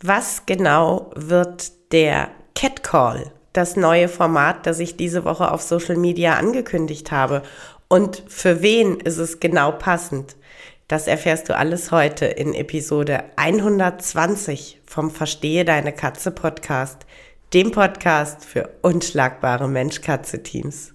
Was genau wird der Cat Call, das neue Format, das ich diese Woche auf Social Media angekündigt habe? Und für wen ist es genau passend? Das erfährst du alles heute in Episode 120 vom Verstehe deine Katze Podcast, dem Podcast für unschlagbare Mensch-Katze-Teams.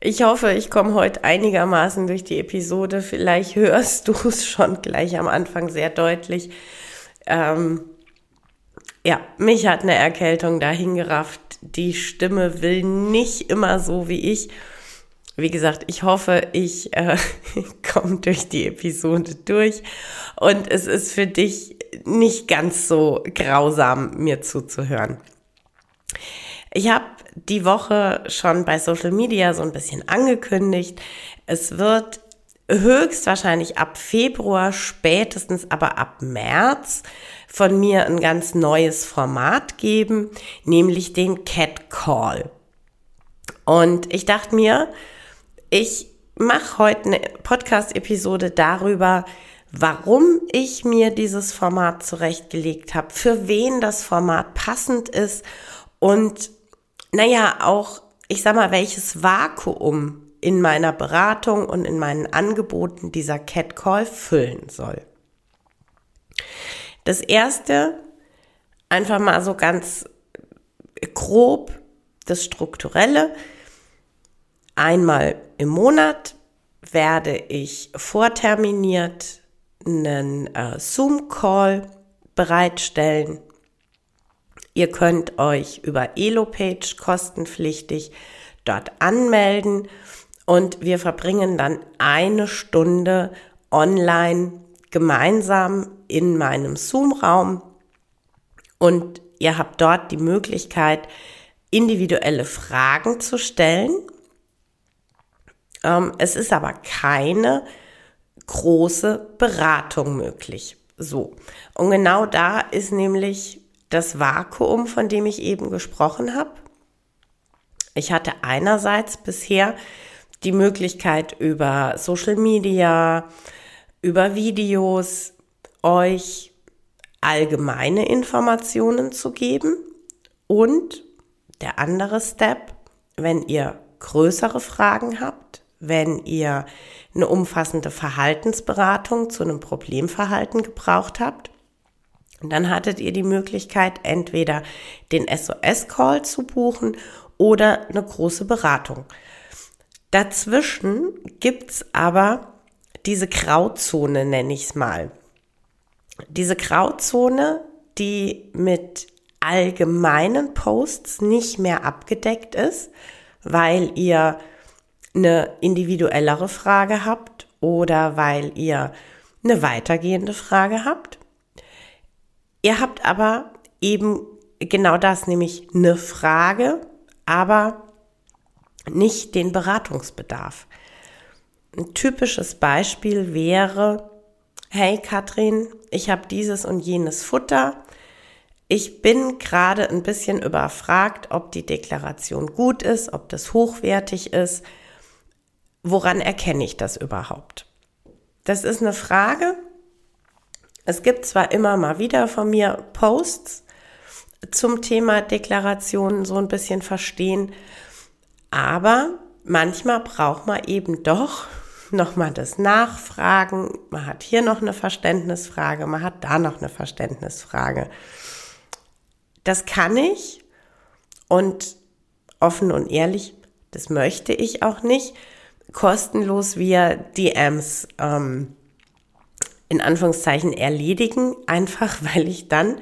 Ich hoffe, ich komme heute einigermaßen durch die Episode. Vielleicht hörst du es schon gleich am Anfang sehr deutlich. Ähm, ja, mich hat eine Erkältung dahin gerafft. Die Stimme will nicht immer so wie ich. Wie gesagt, ich hoffe, ich äh, komme durch die Episode durch und es ist für dich nicht ganz so grausam, mir zuzuhören. Ich habe die Woche schon bei Social Media so ein bisschen angekündigt. Es wird höchstwahrscheinlich ab Februar, spätestens aber ab März von mir ein ganz neues Format geben, nämlich den Cat Call. Und ich dachte mir, ich mache heute eine Podcast-Episode darüber, warum ich mir dieses Format zurechtgelegt habe, für wen das Format passend ist und naja, auch, ich sag mal, welches Vakuum in meiner Beratung und in meinen Angeboten dieser Cat Call füllen soll. Das erste, einfach mal so ganz grob, das Strukturelle. Einmal im Monat werde ich vorterminiert einen äh, Zoom-Call bereitstellen Ihr könnt euch über Elopage kostenpflichtig dort anmelden und wir verbringen dann eine Stunde online gemeinsam in meinem Zoom-Raum und ihr habt dort die Möglichkeit, individuelle Fragen zu stellen. Ähm, es ist aber keine große Beratung möglich. So. Und genau da ist nämlich das Vakuum, von dem ich eben gesprochen habe. Ich hatte einerseits bisher die Möglichkeit über Social Media, über Videos euch allgemeine Informationen zu geben und der andere Step, wenn ihr größere Fragen habt, wenn ihr eine umfassende Verhaltensberatung zu einem Problemverhalten gebraucht habt, und dann hattet ihr die Möglichkeit, entweder den SOS-Call zu buchen oder eine große Beratung. Dazwischen gibt's aber diese Grauzone, nenne ich es mal. Diese Grauzone, die mit allgemeinen Posts nicht mehr abgedeckt ist, weil ihr eine individuellere Frage habt oder weil ihr eine weitergehende Frage habt. Ihr habt aber eben genau das, nämlich eine Frage, aber nicht den Beratungsbedarf. Ein typisches Beispiel wäre, hey Katrin, ich habe dieses und jenes Futter. Ich bin gerade ein bisschen überfragt, ob die Deklaration gut ist, ob das hochwertig ist. Woran erkenne ich das überhaupt? Das ist eine Frage, es gibt zwar immer mal wieder von mir Posts zum Thema Deklarationen so ein bisschen verstehen, aber manchmal braucht man eben doch nochmal das Nachfragen. Man hat hier noch eine Verständnisfrage, man hat da noch eine Verständnisfrage. das kann ich und offen und ehrlich, das möchte ich auch nicht, kostenlos via DMs ähm, in Anführungszeichen erledigen, einfach weil ich dann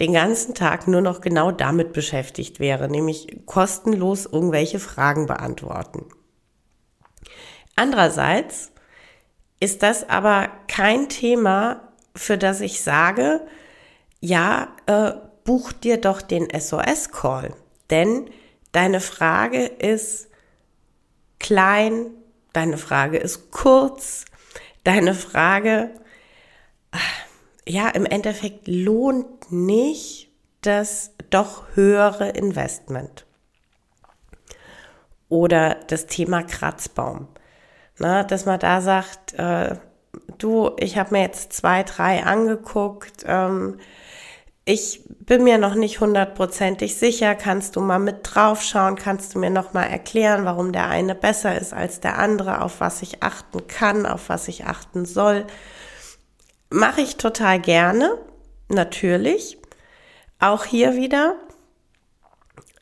den ganzen Tag nur noch genau damit beschäftigt wäre, nämlich kostenlos irgendwelche Fragen beantworten. Andererseits ist das aber kein Thema, für das ich sage, ja, äh, buch dir doch den SOS-Call, denn deine Frage ist klein, deine Frage ist kurz, deine Frage ja, im Endeffekt lohnt nicht das doch höhere Investment. Oder das Thema Kratzbaum. Na, dass man da sagt, äh, du, ich habe mir jetzt zwei, drei angeguckt, ähm, ich bin mir noch nicht hundertprozentig sicher, kannst du mal mit draufschauen, kannst du mir noch mal erklären, warum der eine besser ist als der andere, auf was ich achten kann, auf was ich achten soll. Mache ich total gerne, natürlich. Auch hier wieder,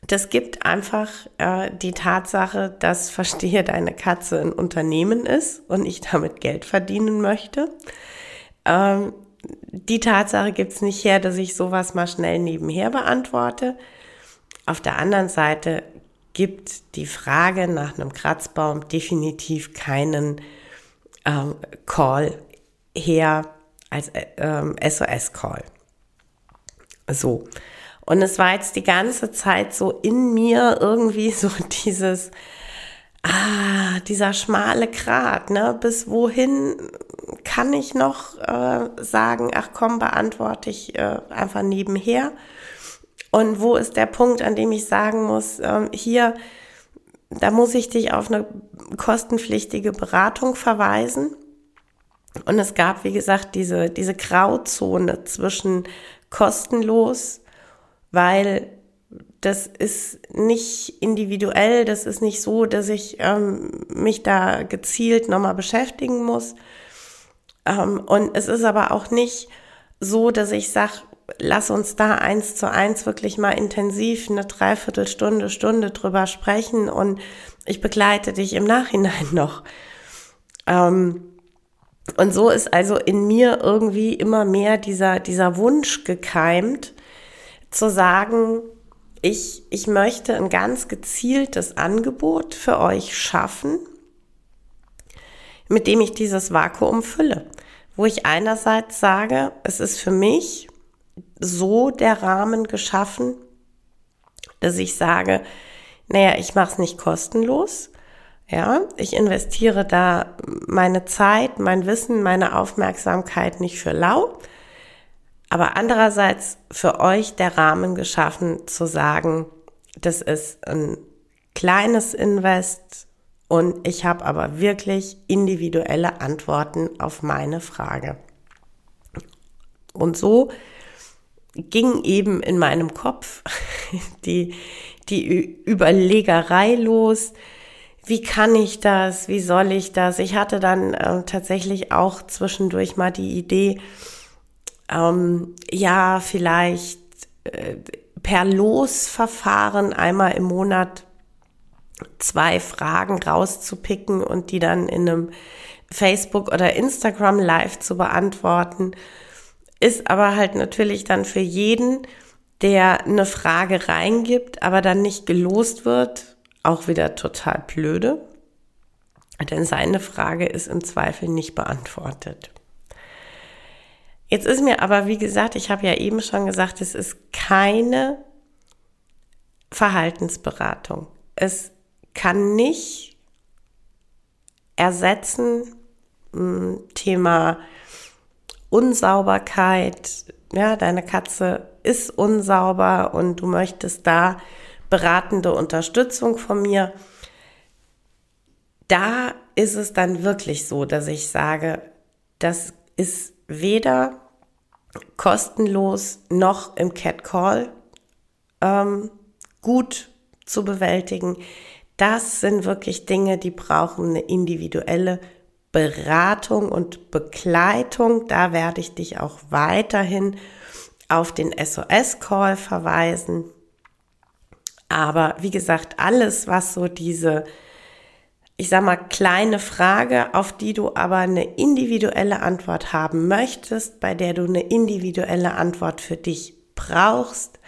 das gibt einfach äh, die Tatsache, dass Verstehe deine Katze ein Unternehmen ist und ich damit Geld verdienen möchte. Ähm, die Tatsache gibt es nicht her, dass ich sowas mal schnell nebenher beantworte. Auf der anderen Seite gibt die Frage nach einem Kratzbaum definitiv keinen ähm, Call her, als ähm, SOS-Call. So. Und es war jetzt die ganze Zeit so in mir irgendwie so dieses, ah, dieser schmale Grat, ne? Bis wohin kann ich noch äh, sagen, ach komm, beantworte ich äh, einfach nebenher. Und wo ist der Punkt, an dem ich sagen muss, äh, hier, da muss ich dich auf eine kostenpflichtige Beratung verweisen. Und es gab, wie gesagt, diese, diese Grauzone zwischen kostenlos, weil das ist nicht individuell, das ist nicht so, dass ich ähm, mich da gezielt nochmal beschäftigen muss. Ähm, und es ist aber auch nicht so, dass ich sage, lass uns da eins zu eins wirklich mal intensiv eine Dreiviertelstunde, Stunde drüber sprechen und ich begleite dich im Nachhinein noch. Ähm, und so ist also in mir irgendwie immer mehr dieser, dieser Wunsch gekeimt, zu sagen, ich, ich möchte ein ganz gezieltes Angebot für euch schaffen, mit dem ich dieses Vakuum fülle. Wo ich einerseits sage, es ist für mich so der Rahmen geschaffen, dass ich sage, naja, ich mache es nicht kostenlos, ja, ich investiere da meine Zeit, mein Wissen, meine Aufmerksamkeit nicht für lau, aber andererseits für euch der Rahmen geschaffen zu sagen, das ist ein kleines Invest und ich habe aber wirklich individuelle Antworten auf meine Frage. Und so ging eben in meinem Kopf die, die Überlegerei los, wie kann ich das, wie soll ich das? Ich hatte dann äh, tatsächlich auch zwischendurch mal die Idee, ähm, ja, vielleicht äh, per Losverfahren einmal im Monat zwei Fragen rauszupicken und die dann in einem Facebook oder Instagram Live zu beantworten, ist aber halt natürlich dann für jeden, der eine Frage reingibt, aber dann nicht gelost wird, auch wieder total blöde, denn seine Frage ist im Zweifel nicht beantwortet. Jetzt ist mir aber, wie gesagt, ich habe ja eben schon gesagt, es ist keine Verhaltensberatung. Es kann nicht ersetzen hm, Thema Unsauberkeit. Ja, deine Katze ist unsauber und du möchtest da beratende Unterstützung von mir. Da ist es dann wirklich so, dass ich sage, das ist weder kostenlos noch im Cat Call ähm, gut zu bewältigen. Das sind wirklich Dinge, die brauchen eine individuelle Beratung und Begleitung. Da werde ich dich auch weiterhin auf den SOS-Call verweisen. Aber wie gesagt, alles, was so diese, ich sag mal, kleine Frage, auf die du aber eine individuelle Antwort haben möchtest, bei der du eine individuelle Antwort für dich brauchst,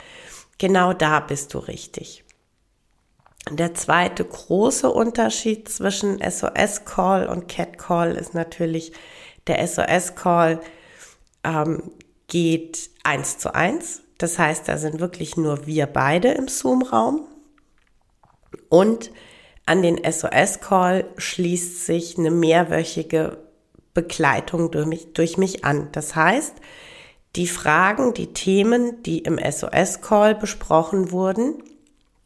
genau da bist du richtig. Der zweite große Unterschied zwischen SOS-Call und Cat-Call ist natürlich, der SOS-Call ähm, geht eins zu eins. Das heißt, da sind wirklich nur wir beide im Zoom-Raum. Und an den SOS-Call schließt sich eine mehrwöchige Begleitung durch mich, durch mich an. Das heißt, die Fragen, die Themen, die im SOS-Call besprochen wurden,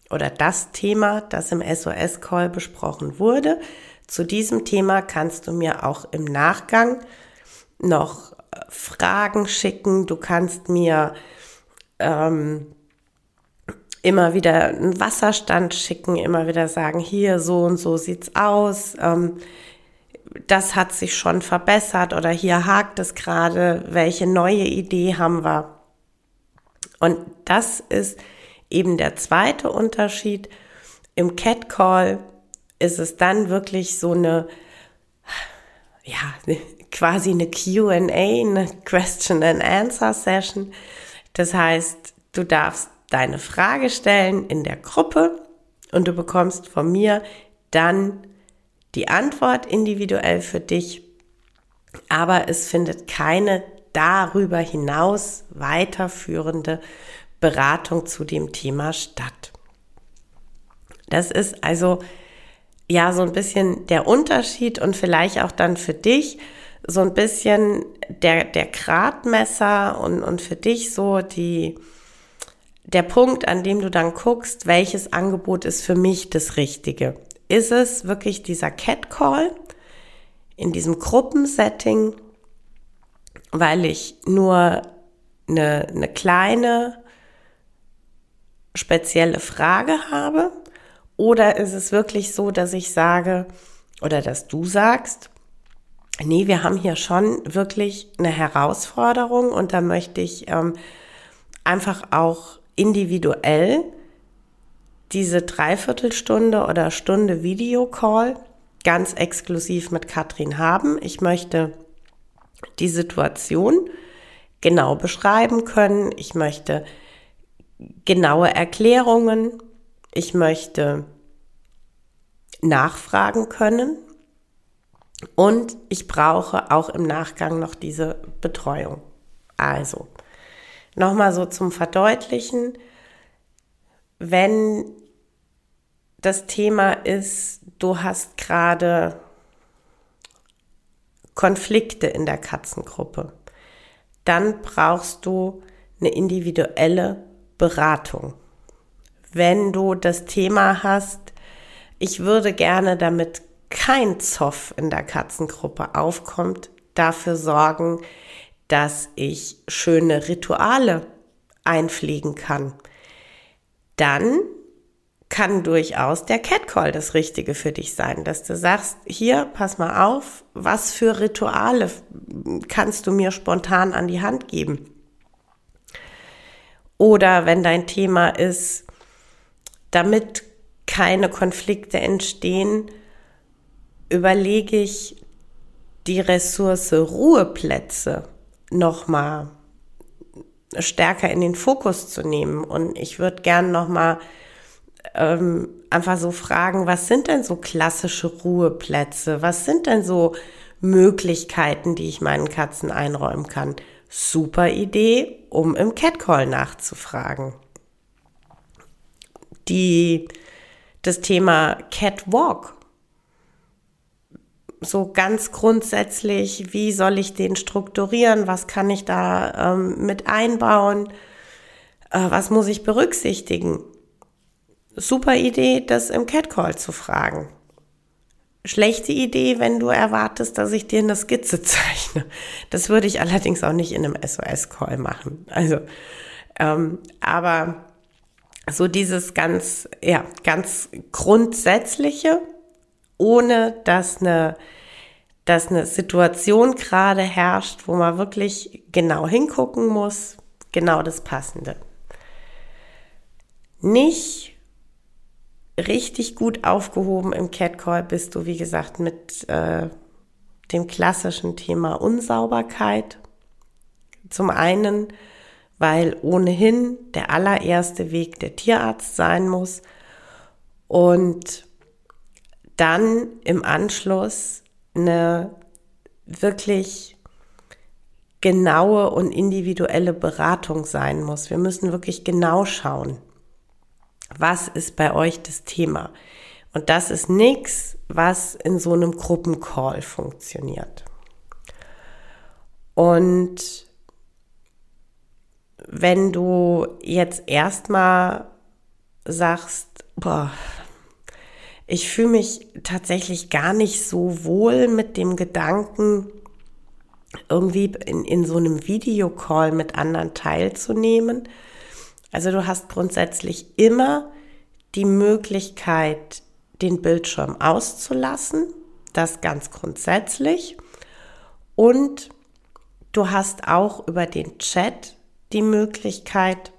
oder das Thema, das im SOS-Call besprochen wurde, zu diesem Thema kannst du mir auch im Nachgang noch äh, Fragen schicken. Du kannst mir ähm, immer wieder einen Wasserstand schicken, immer wieder sagen, hier so und so sieht's aus. Ähm, das hat sich schon verbessert oder hier hakt es gerade, welche neue Idee haben wir. Und das ist eben der zweite Unterschied. Im Catcall ist es dann wirklich so eine, ja, quasi eine QA, eine Question and Answer Session. Das heißt, du darfst deine Frage stellen in der Gruppe und du bekommst von mir dann die Antwort individuell für dich, aber es findet keine darüber hinaus weiterführende Beratung zu dem Thema statt. Das ist also ja so ein bisschen der Unterschied und vielleicht auch dann für dich so ein bisschen der, der Gradmesser und, und für dich so die, der Punkt, an dem du dann guckst, welches Angebot ist für mich das Richtige. Ist es wirklich dieser Cat Call in diesem Gruppensetting, weil ich nur eine, eine kleine spezielle Frage habe? Oder ist es wirklich so, dass ich sage oder dass du sagst, nee, wir haben hier schon wirklich eine Herausforderung und da möchte ich ähm, einfach auch individuell diese Dreiviertelstunde oder Stunde Videocall ganz exklusiv mit Katrin haben. Ich möchte die Situation genau beschreiben können. Ich möchte genaue Erklärungen. Ich möchte nachfragen können. Und ich brauche auch im Nachgang noch diese Betreuung. Also, nochmal so zum Verdeutlichen. Wenn das Thema ist, du hast gerade Konflikte in der Katzengruppe, dann brauchst du eine individuelle Beratung. Wenn du das Thema hast, ich würde gerne, damit kein Zoff in der Katzengruppe aufkommt, dafür sorgen, dass ich schöne Rituale einpflegen kann. Dann kann durchaus der Catcall das Richtige für dich sein, dass du sagst, hier, pass mal auf, was für Rituale kannst du mir spontan an die Hand geben? Oder wenn dein Thema ist, damit keine Konflikte entstehen, überlege ich die Ressource Ruheplätze nochmal stärker in den Fokus zu nehmen. Und ich würde gern nochmal ähm, einfach so fragen, was sind denn so klassische Ruheplätze? Was sind denn so Möglichkeiten, die ich meinen Katzen einräumen kann? Super Idee, um im Catcall nachzufragen. Die, das Thema Catwalk. So ganz grundsätzlich, wie soll ich den strukturieren? Was kann ich da ähm, mit einbauen? Äh, was muss ich berücksichtigen? Super Idee, das im Catcall zu fragen schlechte Idee, wenn du erwartest, dass ich dir eine Skizze zeichne. Das würde ich allerdings auch nicht in einem SOS-Call machen. Also, ähm, aber so dieses ganz, ja, ganz grundsätzliche, ohne dass eine, dass eine Situation gerade herrscht, wo man wirklich genau hingucken muss, genau das Passende. Nicht richtig gut aufgehoben im Catcall bist du, wie gesagt, mit äh, dem klassischen Thema Unsauberkeit. Zum einen, weil ohnehin der allererste Weg der Tierarzt sein muss und dann im Anschluss eine wirklich genaue und individuelle Beratung sein muss. Wir müssen wirklich genau schauen, was ist bei euch das Thema. Und das ist nichts, was in so einem Gruppencall funktioniert. Und wenn du jetzt erstmal sagst, boah, ich fühle mich tatsächlich gar nicht so wohl mit dem Gedanken, irgendwie in, in so einem Videocall mit anderen teilzunehmen. Also du hast grundsätzlich immer die Möglichkeit, den Bildschirm auszulassen, das ganz grundsätzlich. Und du hast auch über den Chat die Möglichkeit,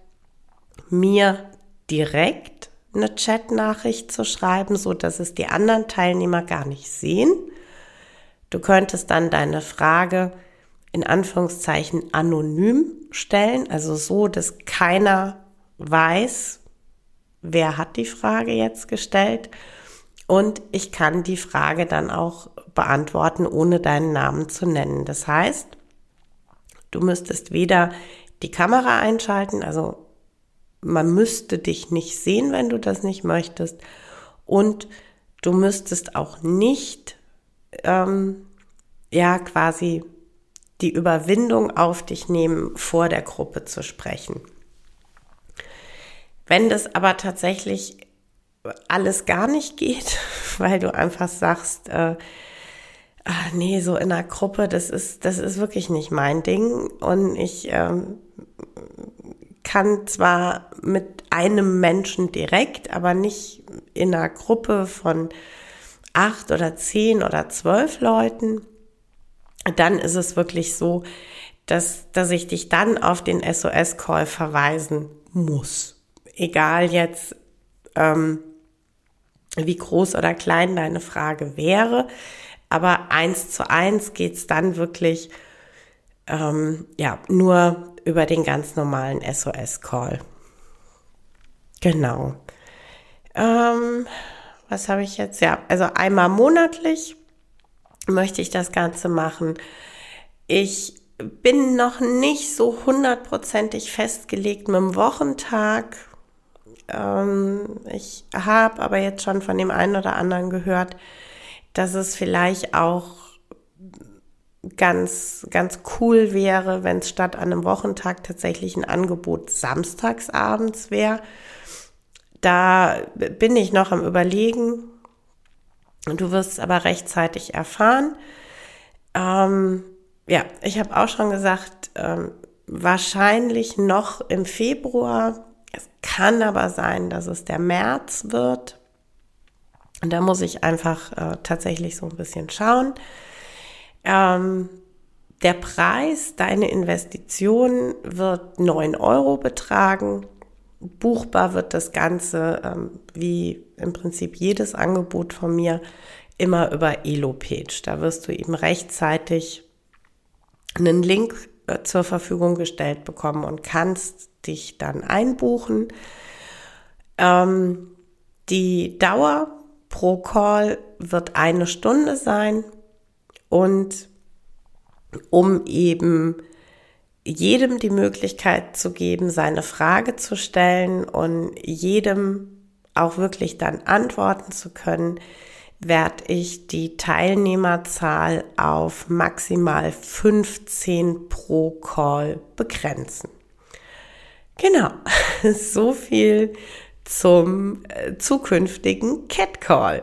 mir direkt eine Chatnachricht zu schreiben, so dass es die anderen Teilnehmer gar nicht sehen. Du könntest dann deine Frage in Anführungszeichen anonym stellen, also so, dass keiner weiß, wer hat die Frage jetzt gestellt. Und ich kann die Frage dann auch beantworten, ohne deinen Namen zu nennen. Das heißt, du müsstest weder die Kamera einschalten, also man müsste dich nicht sehen, wenn du das nicht möchtest. Und du müsstest auch nicht, ähm, ja, quasi die Überwindung auf dich nehmen, vor der Gruppe zu sprechen. Wenn das aber tatsächlich alles gar nicht geht, weil du einfach sagst, äh, ach nee, so in einer Gruppe, das ist, das ist wirklich nicht mein Ding. Und ich ähm, kann zwar mit einem Menschen direkt, aber nicht in einer Gruppe von acht oder zehn oder zwölf Leuten. Dann ist es wirklich so, dass, dass ich dich dann auf den SOS-Call verweisen muss. Egal jetzt, ähm, wie groß oder klein deine Frage wäre. Aber eins zu eins geht's dann wirklich ähm, ja nur über den ganz normalen SOS-Call. Genau. Ähm, was habe ich jetzt? Ja, also einmal monatlich möchte ich das Ganze machen. Ich bin noch nicht so hundertprozentig festgelegt mit dem Wochentag. Ähm, ich habe aber jetzt schon von dem einen oder anderen gehört, dass es vielleicht auch ganz, ganz cool wäre, wenn es statt an einem Wochentag tatsächlich ein Angebot samstagsabends wäre. Da bin ich noch am Überlegen. Du wirst es aber rechtzeitig erfahren. Ähm, ja, ich habe auch schon gesagt, ähm, wahrscheinlich noch im Februar. Es kann aber sein, dass es der März wird. Und da muss ich einfach äh, tatsächlich so ein bisschen schauen. Ähm, der Preis, deine Investition wird 9 Euro betragen. Buchbar wird das Ganze, ähm, wie im Prinzip jedes Angebot von mir, immer über Elo-Page. Da wirst du eben rechtzeitig einen Link äh, zur Verfügung gestellt bekommen und kannst dich dann einbuchen. Ähm, die Dauer pro Call wird eine Stunde sein. Und um eben jedem die Möglichkeit zu geben, seine Frage zu stellen und jedem auch wirklich dann antworten zu können, werde ich die Teilnehmerzahl auf maximal 15 pro Call begrenzen. Genau, so viel zum äh, zukünftigen Cat Call.